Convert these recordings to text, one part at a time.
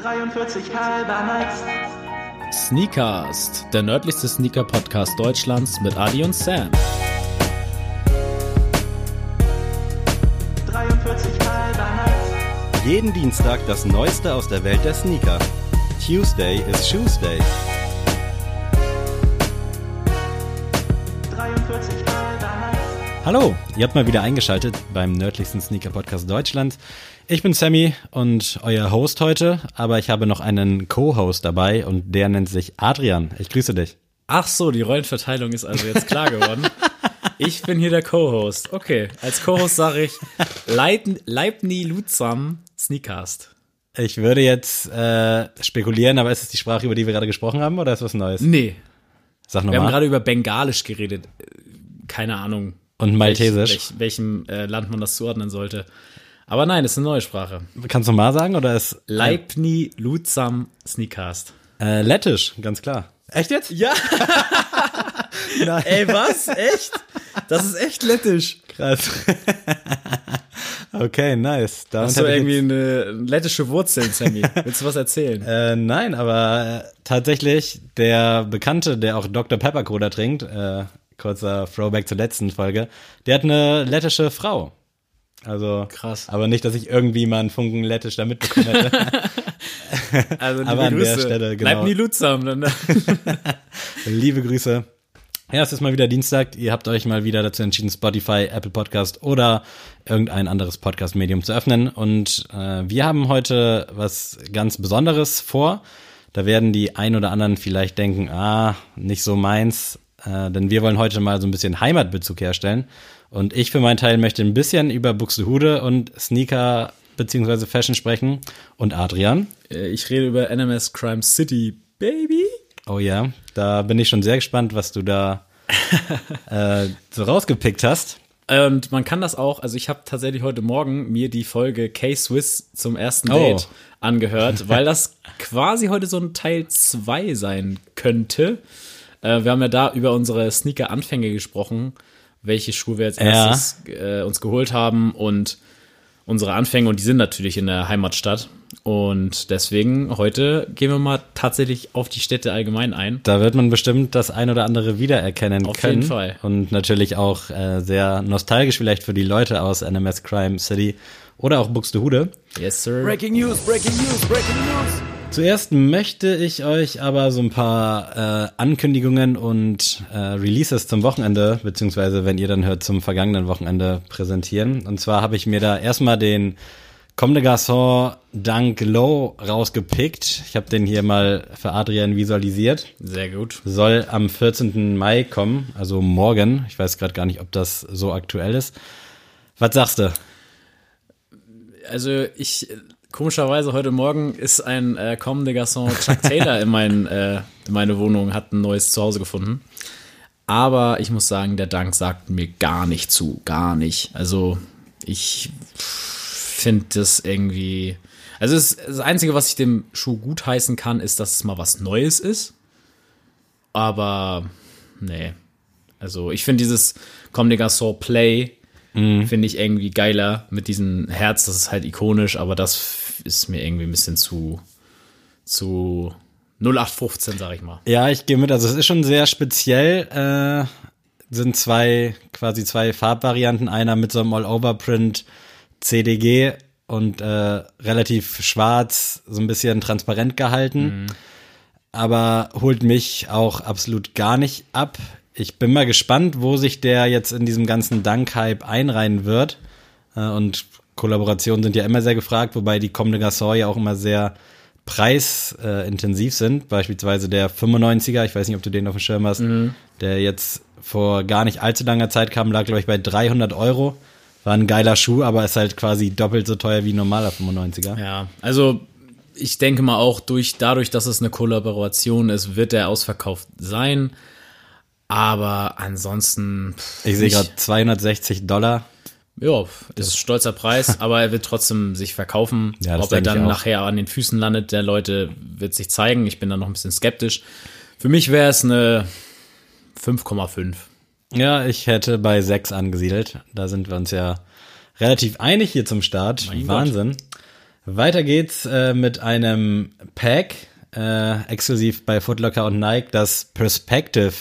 43 halber nice. Sneakast, der nördlichste Sneaker-Podcast Deutschlands mit Adi und Sam. 43 halber nice. Jeden Dienstag das Neueste aus der Welt der Sneaker. Tuesday is Shoes Hallo, ihr habt mal wieder eingeschaltet beim nördlichsten Sneaker-Podcast Deutschlands. Ich bin Sammy und euer Host heute, aber ich habe noch einen Co-Host dabei und der nennt sich Adrian. Ich grüße dich. Ach so, die Rollenverteilung ist also jetzt klar geworden. Ich bin hier der Co-Host. Okay, als Co-Host sage ich Leib, Leibni Lutsam Sneakast. Ich würde jetzt äh, spekulieren, aber ist es die Sprache, über die wir gerade gesprochen haben, oder ist was Neues? Nee, Sag wir haben nochmal. gerade über Bengalisch geredet. Äh, Keine Ahnung. Und Maltesisch. Welch, welch, welchem äh, Land man das zuordnen sollte. Aber nein, es ist eine neue Sprache. Kannst du mal sagen, oder ist Leibni Lutsam Sneakast. äh, Lettisch, ganz klar. Echt jetzt? Ja. Ey, was? Echt? Das ist echt lettisch. Krass. okay, nice. Damit Hast du irgendwie eine lettische Wurzeln, Sammy? Willst du was erzählen? Äh, nein, aber äh, tatsächlich der Bekannte, der auch Dr. Pepper Cola trinkt, äh, kurzer Throwback zur letzten Folge, der hat eine lettische Frau. Also Krass. Aber nicht, dass ich irgendwie mal einen Funken lettisch da mitbekommen hätte. Also liebe aber an der Grüße. Stelle, genau. Bleib nie Lutsam. Dann, Liebe Grüße. Ja, es ist mal wieder Dienstag. Ihr habt euch mal wieder dazu entschieden, Spotify, Apple Podcast oder irgendein anderes Podcast-Medium zu öffnen. Und äh, wir haben heute was ganz Besonderes vor. Da werden die ein oder anderen vielleicht denken, ah, nicht so meins. Äh, denn wir wollen heute mal so ein bisschen Heimatbezug herstellen. Und ich für meinen Teil möchte ein bisschen über Buxtehude und Sneaker beziehungsweise Fashion sprechen. Und Adrian, Äh, ich rede über NMS Crime City, Baby. Oh ja, da bin ich schon sehr gespannt, was du da äh, so rausgepickt hast. Und man kann das auch, also ich habe tatsächlich heute Morgen mir die Folge K-Swiss zum ersten Oh. Date angehört, weil das quasi heute so ein Teil 2 sein könnte. Äh, wir haben ja da über unsere Sneaker-Anfänge gesprochen, welche Schuhe wir als Ja. erstes äh, uns geholt haben und unsere Anfänge und die sind natürlich in der Heimatstadt. Und deswegen heute gehen wir mal tatsächlich auf die Städte allgemein ein. Da wird man bestimmt das ein oder andere wiedererkennen Auf können. jeden Fall. Und natürlich auch äh, sehr nostalgisch vielleicht für die Leute aus NMS Crime City oder auch Buxtehude. Yes, sir. Breaking News, Breaking News, Breaking News. Zuerst möchte ich euch aber so ein paar äh, Ankündigungen und äh, Releases zum Wochenende, beziehungsweise wenn ihr dann hört, zum vergangenen Wochenende präsentieren. Und zwar habe ich mir da erstmal den Comme de Garçon Dunk Low rausgepickt. Ich habe den hier mal für Adrian visualisiert. Sehr gut. Soll am 14. Mai kommen, also morgen. Ich weiß gerade gar nicht, ob das so aktuell ist. Was sagst du? Also ich komischerweise heute Morgen ist ein äh, Comme des Garçons Chuck Taylor in, mein, äh, in meine Wohnung, hat ein neues Zuhause gefunden. Aber ich muss sagen, der Dank sagt mir gar nicht zu, gar nicht. Also ich finde das irgendwie. Also es, das Einzige, was ich dem Schuh gutheißen kann, ist, dass es mal was Neues ist. Aber nee. Also ich finde dieses Comme des Garçons Play finde ich irgendwie geiler mit diesem Herz. Das ist halt ikonisch, aber das ist mir irgendwie ein bisschen zu zu 0815, sag ich mal. Ja, ich gehe mit. Also es ist schon sehr speziell. Äh, sind zwei, quasi zwei Farbvarianten. Einer mit so einem All-Over-Print CDG und äh, relativ schwarz, so ein bisschen transparent gehalten. Aber holt mich auch absolut gar nicht ab. Ich bin mal gespannt, wo sich der jetzt in diesem ganzen Dank-Hype einreihen wird. Äh, und Kollaborationen sind ja immer sehr gefragt, wobei die kommende Gasol ja auch immer sehr preisintensiv sind. Beispielsweise der 95er, ich weiß nicht, ob du den auf dem Schirm hast, der jetzt vor gar nicht allzu langer Zeit kam, lag, glaube ich, bei 300 Euro. War ein geiler Schuh, aber ist halt quasi doppelt so teuer wie ein normaler 95er. Ja, also ich denke mal auch durch dadurch, dass es eine Kollaboration ist, wird der ausverkauft sein. Aber ansonsten Ich sehe gerade 260 Dollar. Ja, ist ein stolzer Preis, aber er wird trotzdem sich verkaufen. Ja, Ob er dann nachher an den Füßen landet, der Leute wird sich zeigen. Ich bin da noch ein bisschen skeptisch. Für mich wäre es eine 5,5. Ja, ich hätte bei 6 angesiedelt. Da sind wir uns ja relativ einig hier zum Start. Mein Wahnsinn. Weiter geht's äh, mit einem Pack, äh, exklusiv bei Footlocker und Nike, das Perspective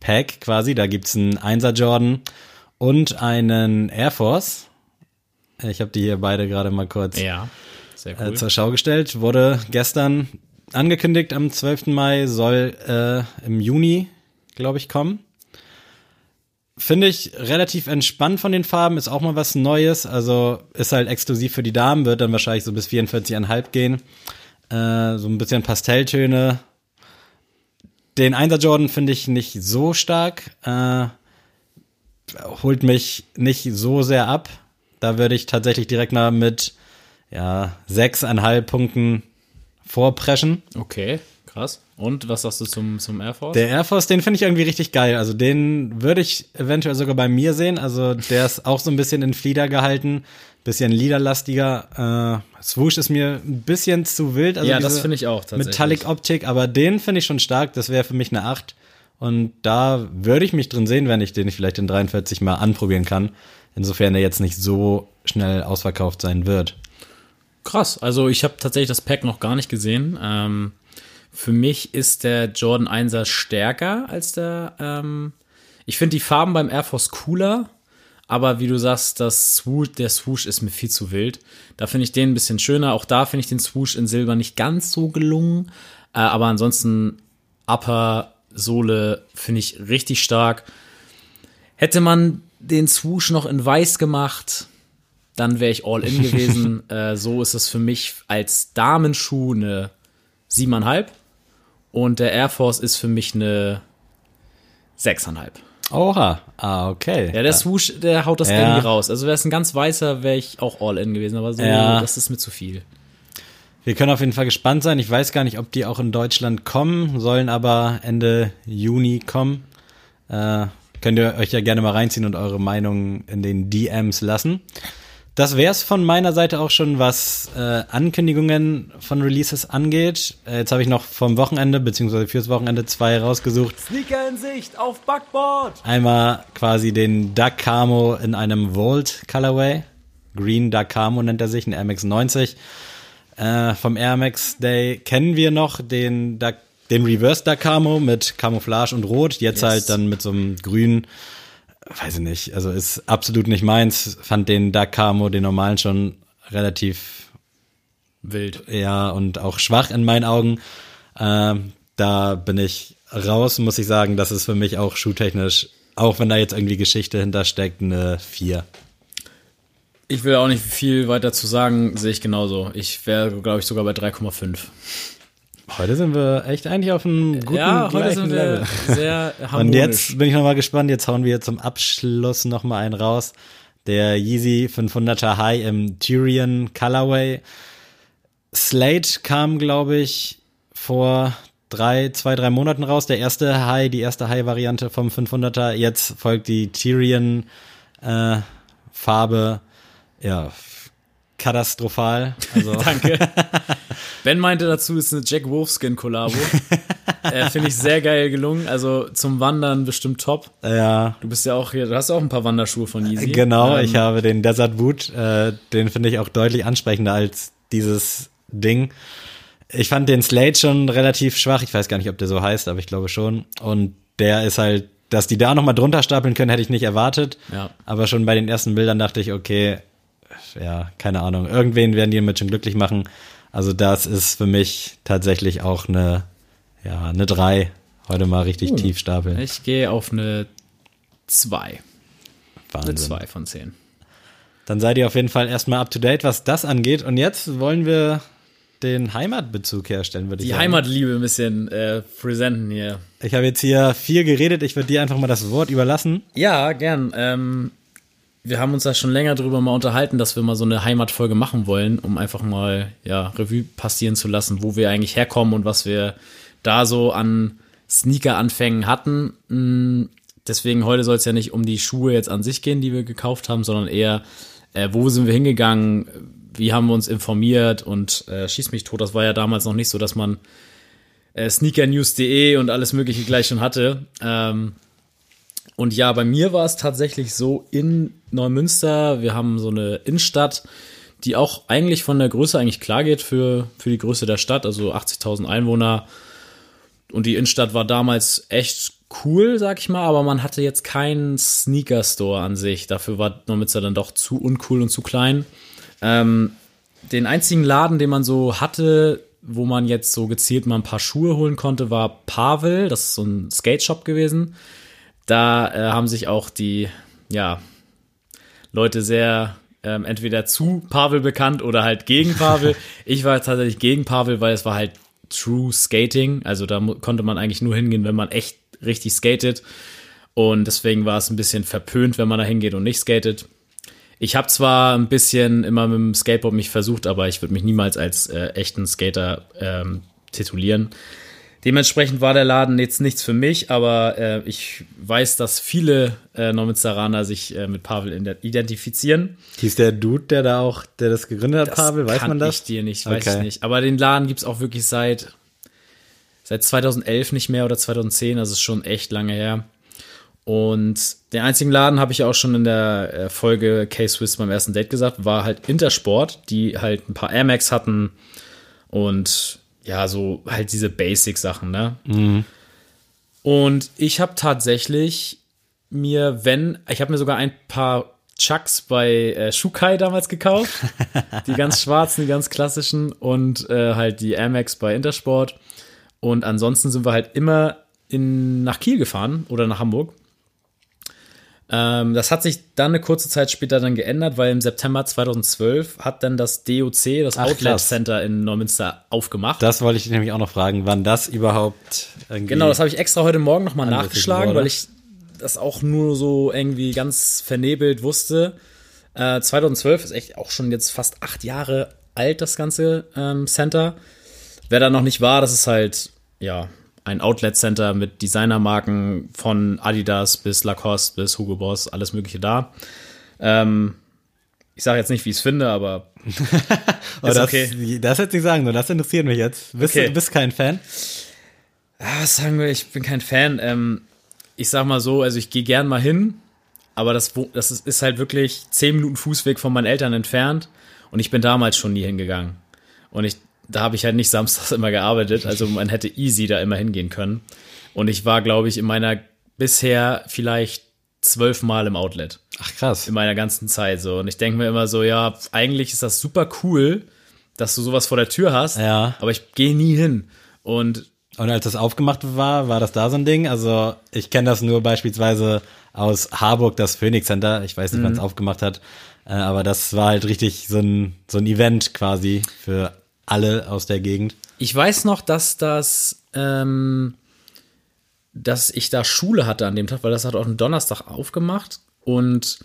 Pack quasi. Da gibt's einen 1er Jordan und einen Air Force. Ich habe die hier beide gerade mal kurz Ja, äh, cool. zur Schau gestellt. Wurde gestern angekündigt am 12. Mai, soll äh, im Juni, glaube ich, kommen. Finde ich relativ entspannt von den Farben, ist auch mal was Neues. Also ist halt exklusiv für die Damen, wird dann wahrscheinlich so bis 44,5 gehen. Äh, so ein bisschen Pastelltöne. Den 1er Jordan finde ich nicht so stark. Äh, holt mich nicht so sehr ab. Da würde ich tatsächlich direkt mal mit ja, sechseinhalb Punkten vorpreschen. Okay, krass. Und was sagst du zum, zum Air Force? Der Air Force, den finde ich irgendwie richtig geil. Also den würde ich eventuell sogar bei mir sehen. Also der ist auch so ein bisschen in Flieder gehalten, bisschen liederlastiger. Äh, Swoosh ist mir ein bisschen zu wild. Also ja, das finde ich auch tatsächlich. Metallic-Optik, aber den finde ich schon stark. Das wäre für mich eine 8. Und da würde ich mich drin sehen, wenn ich den vielleicht in 43 mal anprobieren kann. Insofern er jetzt nicht so schnell ausverkauft sein wird. Krass, also ich habe tatsächlich das Pack noch gar nicht gesehen. Ähm, für mich ist der Jordan 1er stärker als der. Ähm, ich finde die Farben beim Air Force cooler, aber wie du sagst, das Swoosh, der Swoosh ist mir viel zu wild. Da finde ich den ein bisschen schöner. Auch da finde ich den Swoosh in Silber nicht ganz so gelungen. Äh, aber ansonsten Upper Sohle finde ich richtig stark. Hätte man den Swoosh noch in weiß gemacht, dann wäre ich all in gewesen. äh, so ist es für mich als Damenschuh eine 7,5 und der Air Force ist für mich eine 6,5. Oha, ah, okay. Ja, der Swoosh, der haut das Ja. irgendwie raus. Also wäre es ein ganz weißer, wäre ich auch all in gewesen, aber so, Ja. das ist mir zu viel. Wir können auf jeden Fall gespannt sein. Ich weiß gar nicht, ob die auch in Deutschland kommen, sollen aber Ende Juni kommen. Äh, könnt ihr euch ja gerne mal reinziehen und eure Meinung in den DMs lassen. Das wär's von meiner Seite auch schon, was äh, Ankündigungen von Releases angeht. Äh, jetzt habe ich noch vom Wochenende, beziehungsweise fürs Wochenende zwei rausgesucht. Sneaker in Sicht auf Backboard. Einmal quasi den Duck Camo in einem Vault Colorway. Green Duck Camo nennt er sich, ein Air Max 90. Äh, vom Air Max Day kennen wir noch den, Duck, den Reverse Duck Camo mit Camouflage und Rot. Jetzt Yes. halt dann mit so einem grün, weiß ich nicht, also ist absolut nicht meins. Fand den Duck Camo, den normalen schon relativ Wild. ja, und auch schwach in meinen Augen. Ähm, da bin ich raus, muss ich sagen. Das ist für mich auch schuhtechnisch, auch wenn da jetzt irgendwie Geschichte hintersteckt, eine 4. Ich will auch nicht viel weiter zu sagen, sehe ich genauso. Ich wäre, glaube ich, sogar bei 3,5. Heute sind wir echt eigentlich auf einem guten Ja, heute sind Level. wir sehr harmonisch. Und jetzt bin ich nochmal gespannt. Jetzt hauen wir zum Abschluss nochmal einen raus. Der Yeezy 500er High im Tyrian Colorway. Slate kam, glaube ich, vor drei, zwei, drei Monaten raus. Der erste High, die erste High-Variante vom 500er. Jetzt folgt die Tyrian äh, Farbe. Ja, katastrophal. Also Danke. Ben meinte dazu, ist eine Jack Wolfskin Kollabo. äh, Finde ich sehr geil gelungen. Also zum Wandern bestimmt top. ja, Du bist ja auch hier, du hast auch ein paar Wanderschuhe von Yeezy. Genau, Ähm, ich habe den Desert Boot, äh, den finde ich auch deutlich ansprechender als dieses Ding. Ich fand den Slate schon relativ schwach. Ich weiß gar nicht, ob der so heißt, aber ich glaube schon. Und der ist halt, dass die da nochmal drunter stapeln können, hätte ich nicht erwartet. Ja. Aber schon bei den ersten Bildern dachte ich, okay, ja, keine Ahnung. Irgendwen werden die damit schon glücklich machen. Also das ist für mich tatsächlich auch eine, ja, eine 3. Heute mal richtig tief stapeln. Ich gehe auf eine 2. Eine Wahnsinn. 2 von 10. Dann seid ihr auf jeden Fall erstmal up to date, was das angeht. Und jetzt wollen wir den Heimatbezug herstellen, würde ich Die sagen. Heimatliebe ein bisschen äh, präsenten hier. Ich habe jetzt hier viel geredet. Ich würde dir einfach mal das Wort überlassen. Ja, gern. Ähm, wir haben uns da schon länger drüber mal unterhalten, dass wir mal so eine Heimatfolge machen wollen, um einfach mal ja, Revue passieren zu lassen, wo wir eigentlich herkommen und was wir da so an Sneaker-Anfängen hatten. Mm, Deswegen heute soll es ja nicht um die Schuhe jetzt an sich gehen, die wir gekauft haben, sondern eher, äh, wo sind wir hingegangen, wie haben wir uns informiert und äh, schieß mich tot. Das war ja damals noch nicht so, dass man äh, sneakernews.de und alles Mögliche gleich schon hatte. Ähm, und ja, bei mir war es tatsächlich so in Neumünster, wir haben so eine Innenstadt, die auch eigentlich von der Größe eigentlich klar geht für, für die Größe der Stadt, also 80.000 Einwohner. Und die Innenstadt war damals echt cool, sag ich mal, aber man hatte jetzt keinen Sneaker-Store an sich. Dafür war Normitzer dann doch zu uncool und zu klein. Ähm, den einzigen Laden, den man so hatte, wo man jetzt so gezielt mal ein paar Schuhe holen konnte, war Pavel. Das ist so ein Skate-Shop gewesen. Da äh, haben sich auch die, ja, Leute sehr ähm, entweder zu Pavel bekannt oder halt gegen Pavel. ich war tatsächlich gegen Pavel, weil es war halt True Skating. Also da konnte man eigentlich nur hingehen, wenn man echt richtig skatet. Und deswegen war es ein bisschen verpönt, wenn man da hingeht und nicht skatet. Ich habe zwar ein bisschen immer mit dem Skateboard mich versucht, aber ich würde mich niemals als äh, echten Skater ähm, titulieren. Dementsprechend war der Laden jetzt nichts für mich, aber äh, ich weiß, dass viele äh, Normitzeraner sich äh, mit Pavel identifizieren. Hieß der Dude, der da auch, der das gegründet hat, Pavel, weiß man das? ich dir nicht, weiß Okay. ich nicht. Aber den Laden gibt's auch wirklich seit, seit 2011 nicht mehr oder 2010, also ist schon echt lange her. Und den einzigen Laden habe ich auch schon in der äh, Folge K-Swiss beim ersten Date gesagt, war halt Intersport, die halt ein paar Air Max hatten und ja, so halt diese Basic-Sachen, ne? Und ich habe tatsächlich mir, wenn, ich habe mir sogar ein paar Chucks bei äh, Shukai damals gekauft. die ganz schwarzen, die ganz klassischen und äh, halt die Air Max bei Intersport. Und ansonsten sind wir halt immer in, nach Kiel gefahren oder nach Hamburg. Ähm, das hat sich dann eine kurze Zeit später dann geändert, weil im September 2012 hat dann das DOC, das Ach, Outlet krass. Center in Neumünster, aufgemacht. Das wollte ich nämlich auch noch fragen, wann das überhaupt. Genau, das habe ich extra heute Morgen nochmal nachgeschlagen, wurde. weil ich das auch nur so irgendwie ganz vernebelt wusste. Äh, 2012 ist echt auch schon jetzt fast acht Jahre alt, das ganze ähm, Center. Wer da noch nicht war, das ist halt, ja, ein Outlet-Center mit Designermarken von Adidas bis Lacoste bis Hugo Boss, alles Mögliche da. Ähm, ich sage jetzt nicht, wie ich es finde, aber Oh, ist das, okay. das hätte ich sagen sollen, das interessiert mich jetzt. Bist Okay. du bist kein Fan? Ah, was sagen wir, ich bin kein Fan. Ähm, ich sag mal so, also ich gehe gern mal hin, aber das, das ist, ist halt wirklich zehn Minuten Fußweg von meinen Eltern entfernt und ich bin damals schon nie hingegangen. Und ich, da habe ich halt nicht samstags immer gearbeitet, also man hätte easy da immer hingehen können. Und ich war, glaube ich, in meiner bisher vielleicht zwölfmal im Outlet Ach krass. in meiner ganzen Zeit so. Und ich denke mir immer so, ja, eigentlich ist das super cool, dass du sowas vor der Tür hast, Ja. aber ich gehe nie hin. Und Und als das aufgemacht war, war das da so ein Ding? Also ich kenne das nur beispielsweise aus Harburg, das Phoenix Center. Ich weiß nicht, wann es aufgemacht hat, äh, aber das war halt richtig so ein, so ein Event quasi für alle aus der Gegend. Ich weiß noch, dass das, ähm, dass ich da Schule hatte an dem Tag, weil das hat auch einen Donnerstag aufgemacht. Und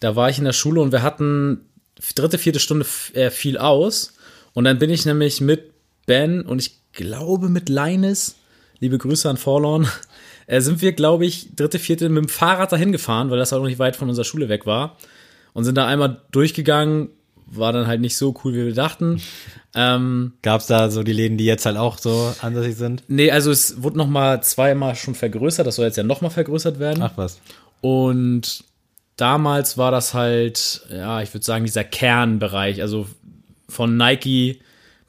da war ich in der Schule und wir hatten dritte, vierte Stunde äh, viel aus. Und dann bin ich nämlich mit Ben und ich glaube mit Linus, liebe Grüße an Forlorn, äh, sind wir, glaube ich, dritte, vierte mit dem Fahrrad dahin gefahren, weil das halt noch nicht weit von unserer Schule weg war. Und sind da einmal durchgegangen, war dann halt nicht so cool, wie wir dachten. Ähm, Gab's da so die Läden, die jetzt halt auch so ansässig sind? Nee, also es wurde noch mal zweimal schon vergrößert. Das soll jetzt ja noch mal vergrößert werden. Ach was. Und damals war das halt, ja, ich würde sagen, dieser Kernbereich. Also von Nike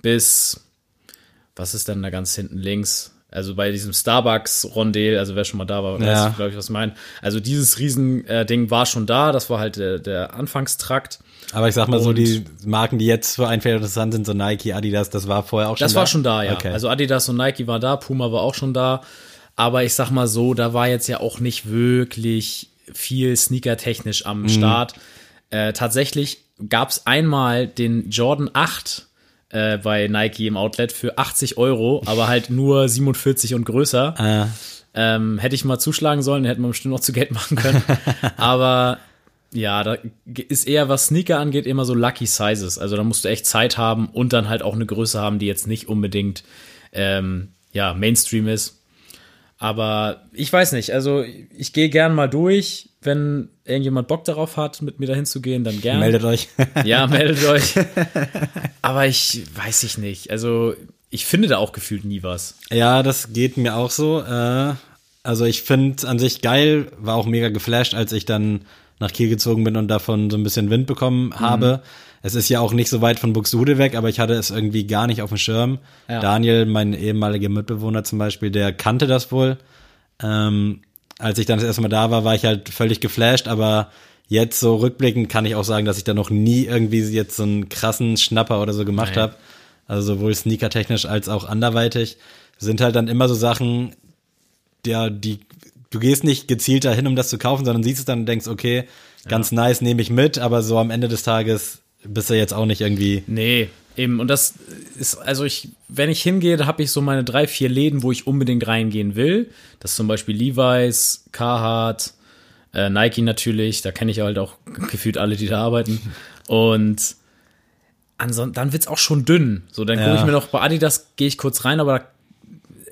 bis, was ist denn da ganz hinten links? Also bei diesem Starbucks-Rondel, also wer schon mal da war, weiß, Ja. glaube ich, was ich meine. Also dieses Riesending äh, Ding war schon da. Das war halt der, der Anfangstrakt. Aber ich sag mal so, Und- die Marken, die jetzt für einen vielleicht interessant sind, so Nike, Adidas, das war vorher auch schon Das da? war schon da, ja. Okay. Also Adidas und Nike war da, Puma war auch schon da. Aber ich sag mal so, da war jetzt ja auch nicht wirklich viel Sneaker-technisch am Start. Äh, tatsächlich gab es einmal den Jordan 8 äh, bei Nike im Outlet für 80 Euro, aber halt nur 47 und größer. äh, Ähm, hätte ich mal zuschlagen sollen, hätte man bestimmt noch zu Geld machen können. Aber ja, da ist eher, was Sneaker angeht, immer so Lucky Sizes. Also da musst du echt Zeit haben und dann halt auch eine Größe haben, die jetzt nicht unbedingt ähm, ja, Mainstream ist. Aber ich weiß nicht, also ich gehe gern mal durch. Wenn irgendjemand Bock darauf hat, mit mir dahin zu gehen, dann gern. meldet euch. Ja, meldet euch. Aber ich weiß ich nicht. Also ich finde da auch gefühlt nie was. Ja, das geht mir auch so. Äh, also ich finde an sich geil, war auch mega geflasht, als ich dann nach Kiel gezogen bin und davon so ein bisschen Wind bekommen habe. Es ist ja auch nicht so weit von Buxtehude weg, aber ich hatte es irgendwie gar nicht auf dem Schirm. Ja. Daniel, mein ehemaliger Mitbewohner zum Beispiel, der kannte das wohl. Ähm, als ich dann das erste Mal da war, war ich halt völlig geflasht, aber jetzt so rückblickend kann ich auch sagen, dass ich da noch nie irgendwie jetzt so einen krassen Schnapper oder so gemacht habe. Also sowohl sneakertechnisch als auch anderweitig. Sind halt dann immer so Sachen, ja, die, du gehst nicht gezielt dahin, um das zu kaufen, sondern siehst es dann und denkst, okay, ganz nice, nehme ich mit, aber so am Ende des Tages bist du jetzt auch nicht irgendwie. Nee, eben. Und das ist, also ich, wenn ich hingehe, da habe ich so meine drei, vier Läden, wo ich unbedingt reingehen will. Das ist zum Beispiel Levi's, Carhartt, äh, Nike natürlich. Da kenne ich halt auch gefühlt alle, die da arbeiten. Und ansonsten, dann wird's auch schon dünn. So, dann gucke Ja. ich mir noch bei Adidas, gehe ich kurz rein, aber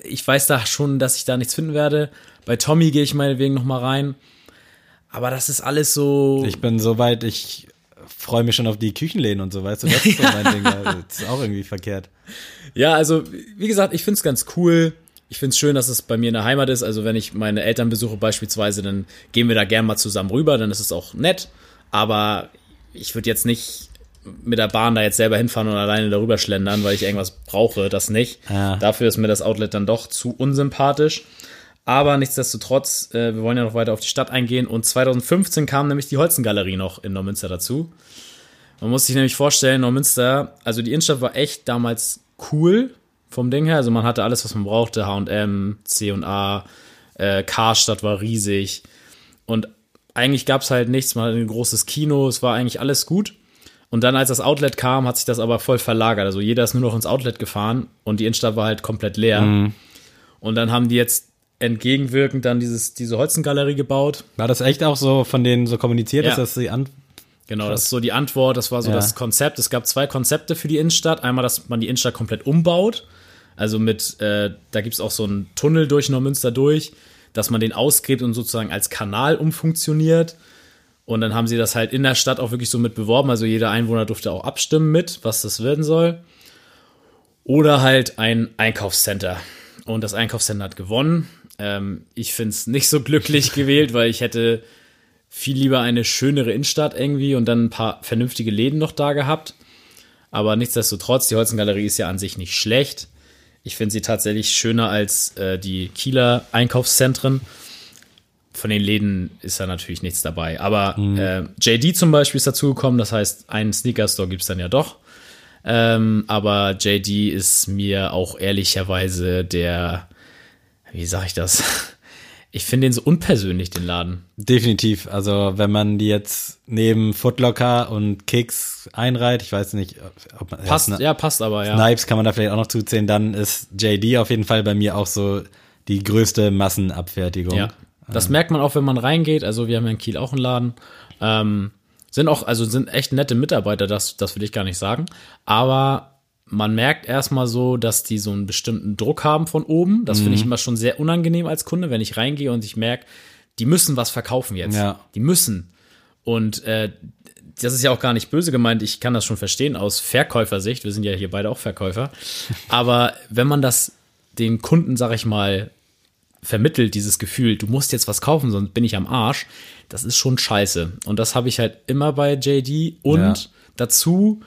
ich weiß da schon, dass ich da nichts finden werde. Bei Tommy gehe ich meinetwegen noch mal rein. Aber das ist alles so. Ich bin so weit, ich freue mich schon auf die Küchenläden und so, weißt du, das ist so mein Ding. Das ist auch irgendwie verkehrt. Ja, also wie gesagt, ich find's ganz cool. Ich find's schön, dass es bei mir in der Heimat ist. Also wenn ich meine Eltern besuche beispielsweise, dann gehen wir da gern mal zusammen rüber, dann ist es auch nett. Aber ich würde jetzt nicht mit der Bahn da jetzt selber hinfahren und alleine darüber schlendern, weil ich irgendwas brauche, das nicht. Ja. Dafür ist mir das Outlet dann doch zu unsympathisch. Aber nichtsdestotrotz, äh, wir wollen ja noch weiter auf die Stadt eingehen. Und 2015 kam nämlich die Holzengalerie noch in Neumünster dazu. Man muss sich nämlich vorstellen, Neumünster, also die Innenstadt war echt damals cool vom Ding her. Also man hatte alles, was man brauchte. H&M, C&A, äh, Karstadt war riesig. Und eigentlich gab es halt nichts. Man hatte ein großes Kino, es war eigentlich alles gut. Und dann, als das Outlet kam, hat sich das aber voll verlagert. Also jeder ist nur noch ins Outlet gefahren und die Innenstadt war halt komplett leer. Und dann haben die jetzt entgegenwirkend dann dieses, diese Holzengalerie gebaut. War das echt auch so von denen so kommuniziert, Ja. dass sie an. Genau, das ist so die Antwort. Das war so Ja. das Konzept. Es gab zwei Konzepte für die Innenstadt. Einmal, dass man die Innenstadt komplett umbaut. Also mit, äh, da gibt's auch so einen Tunnel durch Neumünster durch, dass man den ausgräbt und sozusagen als Kanal umfunktioniert. Und dann haben sie das halt in der Stadt auch wirklich so mit beworben. Also jeder Einwohner durfte auch abstimmen mit, was das werden soll. Oder halt ein Einkaufscenter. Und das Einkaufscenter hat gewonnen. Ähm, ich find's nicht so glücklich gewählt, weil ich hätte viel lieber eine schönere Innenstadt irgendwie und dann ein paar vernünftige Läden noch da gehabt. Aber nichtsdestotrotz, die Holzengalerie ist ja an sich nicht schlecht. Ich finde sie tatsächlich schöner als äh, die Kieler Einkaufszentren. Von den Läden ist da natürlich nichts dabei. Aber äh, JD zum Beispiel ist dazugekommen. Das heißt, einen Sneaker-Store gibt's dann ja doch. Ähm, aber JD ist mir auch ehrlicherweise der, wie sag ich das? Ich finde den so unpersönlich, den Laden. Definitiv. Also, wenn man die jetzt neben Footlocker und Kicks einreiht, ich weiß nicht, ob man. Passt, ja, ja, passt aber, ja. Snipes kann man da vielleicht auch noch zuzählen, dann ist JD auf jeden Fall bei mir auch so die größte Massenabfertigung. Ja. Das merkt man auch, wenn man reingeht. Also wir haben ja in Kiel auch einen Laden. Ähm, sind auch, also sind echt nette Mitarbeiter, das, das will ich gar nicht sagen. Aber man merkt erstmal so, dass die so einen bestimmten Druck haben von oben. Das finde ich immer schon sehr unangenehm als Kunde, wenn ich reingehe und ich merke, die müssen was verkaufen jetzt. Ja. Die müssen. Und äh, das ist ja auch gar nicht böse gemeint, ich kann das schon verstehen aus Verkäufersicht. Wir sind ja hier beide auch Verkäufer. Aber wenn man das den Kunden, sag ich mal, vermittelt, dieses Gefühl, du musst jetzt was kaufen, sonst bin ich am Arsch, das ist schon scheiße. Und das habe ich halt immer bei JD. Und Ja. dazu,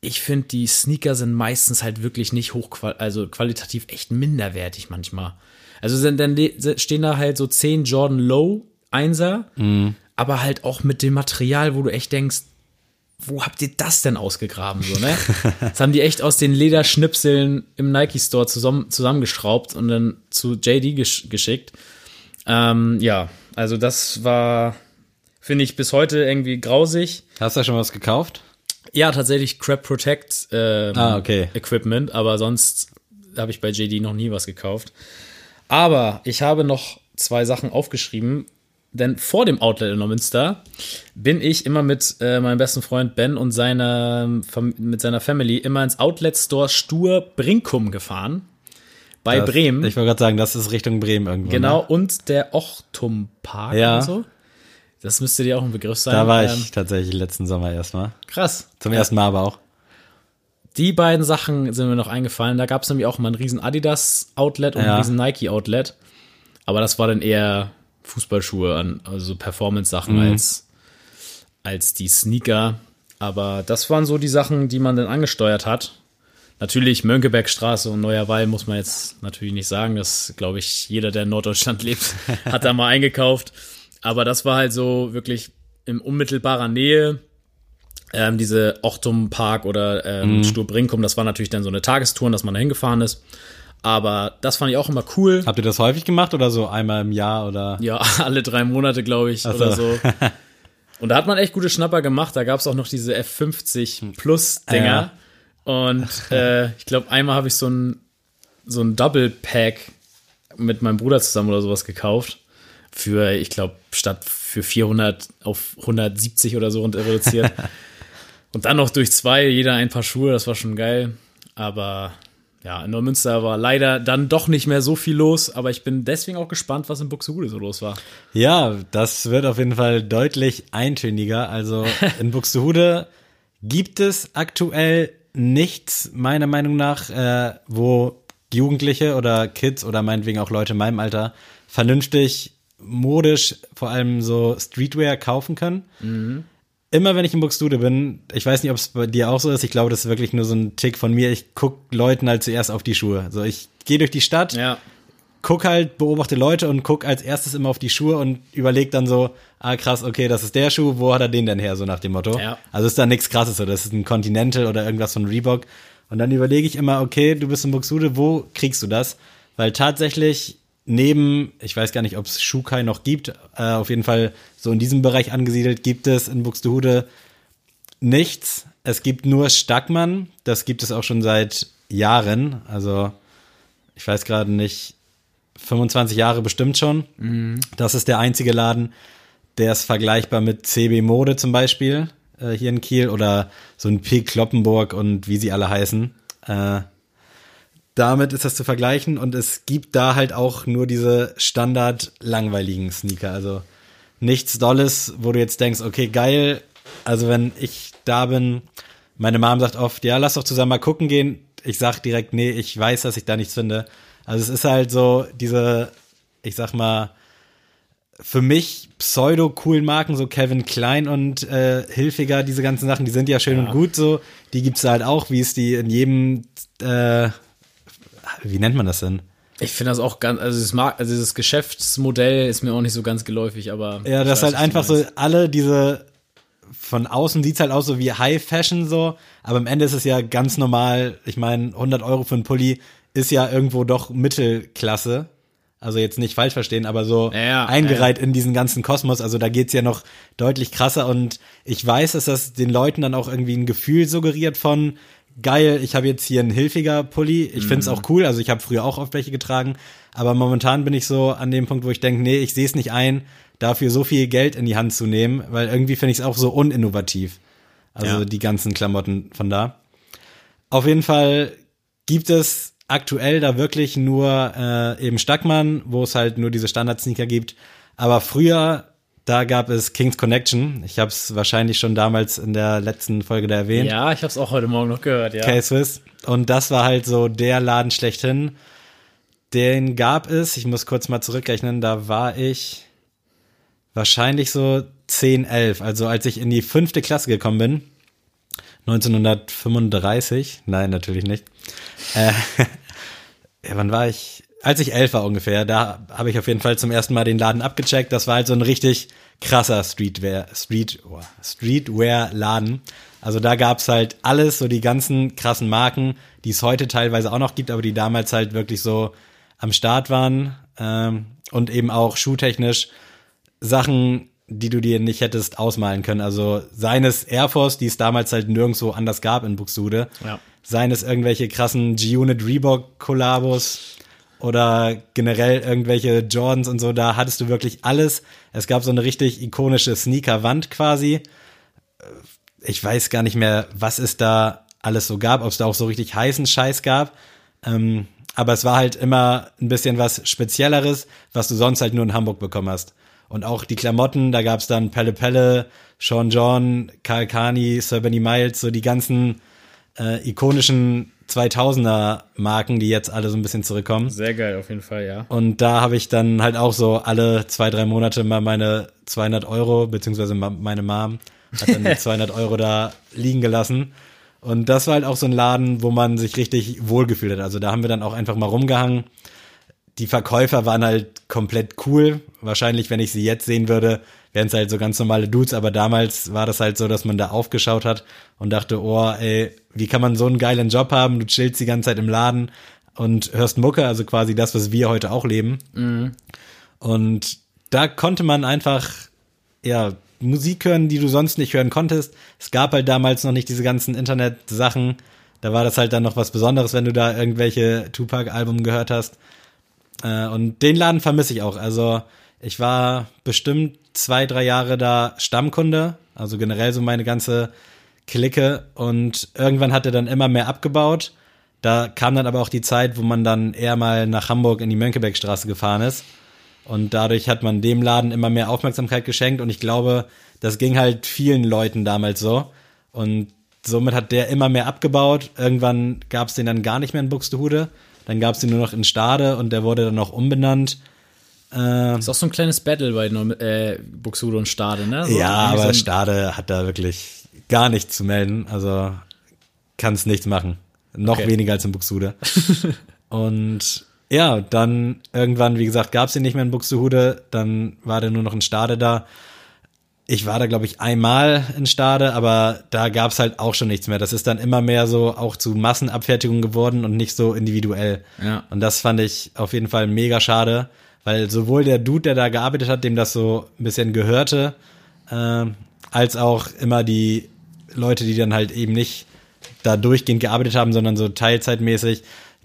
ich finde, die Sneaker sind meistens halt wirklich nicht hoch, also qualitativ echt minderwertig manchmal. Also sind dann stehen da halt so 10 Jordan Low Einser, aber halt auch mit dem Material, wo du echt denkst, wo habt ihr das denn ausgegraben, so, ne? Das haben die echt aus den Lederschnipseln im Nike Store zusammen, zusammengeschraubt und dann zu JD gesch geschickt. Ähm, ja, also das war, finde ich, bis heute irgendwie grausig. Hast du da schon was gekauft? Ja, tatsächlich Crab Protect ähm, Ah, okay. Equipment, aber sonst habe ich bei JD noch nie was gekauft. Aber ich habe noch zwei Sachen aufgeschrieben, denn vor dem Outlet in Neumünster bin ich immer mit äh, meinem besten Freund Ben und seiner, Fam- mit seiner Family immer ins Outlet Store Stur Brinkum gefahren. Bei Das- Bremen. Ich wollte gerade sagen, das ist Richtung Bremen irgendwo. genau, Ne? und der Ochtum Park Ja. oder so. Das müsste dir auch ein Begriff sein. Da war ich Ähm, tatsächlich letzten Sommer erstmal. krass. Zum ersten Mal aber auch. Die beiden Sachen sind mir noch eingefallen. Da gab es nämlich auch mal ein riesen Adidas Outlet und Ja. ein riesen Nike Outlet. Aber das war dann eher Fußballschuhe also Performance-Sachen Mhm. als, als die Sneaker. Aber das waren so die Sachen, die man dann angesteuert hat. Natürlich Mönckebergstraße und Neuer Wall muss man jetzt natürlich nicht sagen. Das glaube ich, jeder, der in Norddeutschland lebt, hat da mal eingekauft. Aber das war halt so wirklich in unmittelbarer Nähe. Ähm, diese Ochtum Park oder ähm, Sturbrinkum, das war natürlich dann so eine Tagestour, dass man da hingefahren ist. Aber das fand ich auch immer cool. Habt ihr das häufig gemacht oder so einmal im Jahr oder? Ja, alle drei Monate, glaube ich, so. oder so. Und da hat man echt gute Schnapper gemacht. Da gab es auch noch diese F50 Plus Dinger. Und äh, ich glaube, einmal habe ich so ein, so ein Double Pack mit meinem Bruder zusammen oder sowas gekauft. Für, ich glaube, statt für 400 auf 170 oder so reduziert. und dann noch durch zwei, jeder ein paar Schuhe. Das war schon geil. Aber ja, in Neumünster war leider dann doch nicht mehr so viel los. Aber ich bin deswegen auch gespannt, was in Buxtehude so los war. Ja, das wird auf jeden Fall deutlich eintöniger. Also in Buxtehude gibt es aktuell nichts, meiner Meinung nach, äh, wo Jugendliche oder Kids oder meinetwegen auch Leute in meinem Alter vernünftig modisch vor allem so Streetwear kaufen können. Immer wenn ich in Buxtehude bin, ich weiß nicht, ob es bei dir auch so ist, ich glaube, das ist wirklich nur so ein Tick von mir, ich guck Leuten halt zuerst auf die Schuhe. So, ich gehe durch die Stadt, Ja. guck halt, beobachte Leute und guck als erstes immer auf die Schuhe und überleg dann so, ah krass, okay, das ist der Schuh, wo hat er den denn her, so nach dem Motto. Ja. Also ist da nichts krasses, so, das ist ein Continental oder irgendwas von Reebok. Und dann überlege ich immer, okay, du bist in Buxtehude, wo kriegst du das? Weil tatsächlich neben, ich weiß gar nicht, ob es Schuhkai noch gibt, äh, auf jeden Fall so in diesem Bereich angesiedelt, gibt es in Buxtehude nichts. Es gibt nur Stackmann, das gibt es auch schon seit Jahren, also ich weiß gerade nicht, 25 Jahre bestimmt schon. Das ist der einzige Laden, der ist vergleichbar mit CB Mode zum Beispiel äh, hier in Kiel oder so ein P. Kloppenburg und wie sie alle heißen. Äh, damit ist das zu vergleichen und es gibt da halt auch nur diese standard langweiligen Sneaker. Also nichts Dolles, wo du jetzt denkst, okay, geil. Also wenn ich da bin, meine Mom sagt oft, ja, lass doch zusammen mal gucken gehen. Ich sag direkt, nee, ich weiß, dass ich da nichts finde. Also es ist halt so diese, ich sag mal, für mich pseudo-coolen Marken, so Kevin Klein und äh, Hilfiger, diese ganzen Sachen, die sind ja schön und gut so. Die gibt's halt auch, wie es die in jedem, äh, wie nennt man das denn? Ich finde das auch ganz, also dieses, Mark also dieses Geschäftsmodell ist mir auch nicht so ganz geläufig, aber. Ja, das ist weiß, halt einfach so, alle diese, von außen sieht's halt aus so wie High Fashion so, aber am Ende ist es ja ganz normal, ich meine, 100 Euro für einen Pulli ist ja irgendwo doch Mittelklasse. Also jetzt nicht falsch verstehen, aber so Ja, ja, eingereiht in diesen ganzen Kosmos. Also da geht's ja noch deutlich krasser und ich weiß, dass das den Leuten dann auch irgendwie ein Gefühl suggeriert von geil, ich habe jetzt hier einen Hilfiger Pulli. Ich find's auch cool, also ich habe früher auch oft welche getragen, aber momentan bin ich so an dem Punkt, wo ich denke, nee, ich sehe es nicht ein, dafür so viel Geld in die Hand zu nehmen, weil irgendwie finde ich es auch so uninnovativ. Also Ja. die ganzen Klamotten von da. Auf jeden Fall gibt es aktuell da wirklich nur äh, eben Stackmann, wo es halt nur diese Standard-Sneaker gibt. Aber früher, da gab es King's Connection. Ich habe es wahrscheinlich schon damals in der letzten Folge da erwähnt. Ja, ich habe es auch heute Morgen noch gehört, ja. K-Swiss. Und das war halt so der Laden schlechthin. Den gab es, ich muss kurz mal zurückrechnen, da war ich wahrscheinlich so 10, 11. Also als ich in die fünfte Klasse gekommen bin, 1935, nein, natürlich nicht. Äh, ja, wann war ich? Als ich elf war ungefähr, da habe ich auf jeden Fall zum ersten Mal den Laden abgecheckt. Das war halt so ein richtig krasser Streetwear, Street, oh, Streetwear-Laden. Also da gab's halt alles, so die ganzen krassen Marken, die es heute teilweise auch noch gibt, aber die damals halt wirklich so am Start waren. Ähm, und eben auch schuhtechnisch Sachen, die du dir nicht hättest ausmalen können. Also seines Air Force, die es damals halt nirgendwo anders gab in Buxtehude. Ja. Seien es irgendwelche krassen G-Unit Reebok Kollabos oder generell irgendwelche Jordans und so, da hattest du wirklich alles. Es gab so eine richtig ikonische Sneaker-Wand quasi. Ich weiß gar nicht mehr, was es da alles so gab, ob es da auch so richtig heißen Scheiß gab. Ähm, aber es war halt immer ein bisschen was Spezielleres, was du sonst halt nur in Hamburg bekommen hast. Und auch die Klamotten, da gab's dann Pelle Pelle, Sean John, Karl Kani, Sir Benny Miles, so die ganzen äh, ikonischen 2000er Marken, die jetzt alle so ein bisschen zurückkommen. Sehr geil, auf jeden Fall, ja. Und da habe ich dann halt auch so alle zwei, drei Monate mal meine 200 Euro, beziehungsweise meine Mom, hat dann die 200 Euro da liegen gelassen. Und das war halt auch so ein Laden, wo man sich richtig wohlgefühlt hat. Also da haben wir dann auch einfach mal rumgehangen. Die Verkäufer waren halt komplett cool. Wahrscheinlich, wenn ich sie jetzt sehen würde, wären es halt so ganz normale Dudes. Aber damals war das halt so, dass man da aufgeschaut hat und dachte, oh, ey, wie kann man so einen geilen Job haben? Du chillst die ganze Zeit im Laden und hörst Mucke, also quasi das, was wir heute auch leben. Und da konnte man einfach, ja, Musik hören, die du sonst nicht hören konntest. Es gab halt damals noch nicht diese ganzen Internet-Sachen. Da war das halt dann noch was Besonderes, wenn du da irgendwelche Tupac-Alben gehört hast. Äh, und den Laden vermisse ich auch. Also ich war bestimmt zwei, drei Jahre da Stammkunde. Also generell so meine ganze Clique. Und irgendwann hat er dann immer mehr abgebaut. Da kam dann aber auch die Zeit, wo man dann eher mal nach Hamburg in die Mönckebergstraße gefahren ist. Und dadurch hat man dem Laden immer mehr Aufmerksamkeit geschenkt. Und ich glaube, das ging halt vielen Leuten damals so. Und somit hat der immer mehr abgebaut. Irgendwann gab es den dann gar nicht mehr in Buxtehude. Dann gab es den nur noch in Stade und der wurde dann auch umbenannt. Äh, Ist auch so ein kleines Battle bei äh, Buxtehude und Stade, ne? So ja, aber so Stade hat da wirklich gar nichts zu melden. Also kann es nichts machen. Noch Okay. weniger als in Buxtehude. und ja, dann irgendwann, wie gesagt, gab es den nicht mehr in Buxtehude. Dann war der nur noch in Stade da. Ich war da, glaube ich, einmal in Stade, aber da gab es halt auch schon nichts mehr. Das ist dann immer mehr so auch zu Massenabfertigung geworden und nicht so individuell. Ja. Und das fand ich auf jeden Fall mega schade, weil sowohl der Dude, der da gearbeitet hat, dem das so ein bisschen gehörte, äh, als auch immer die Leute, die dann halt eben nicht da durchgehend gearbeitet haben, sondern so teilzeitmäßig,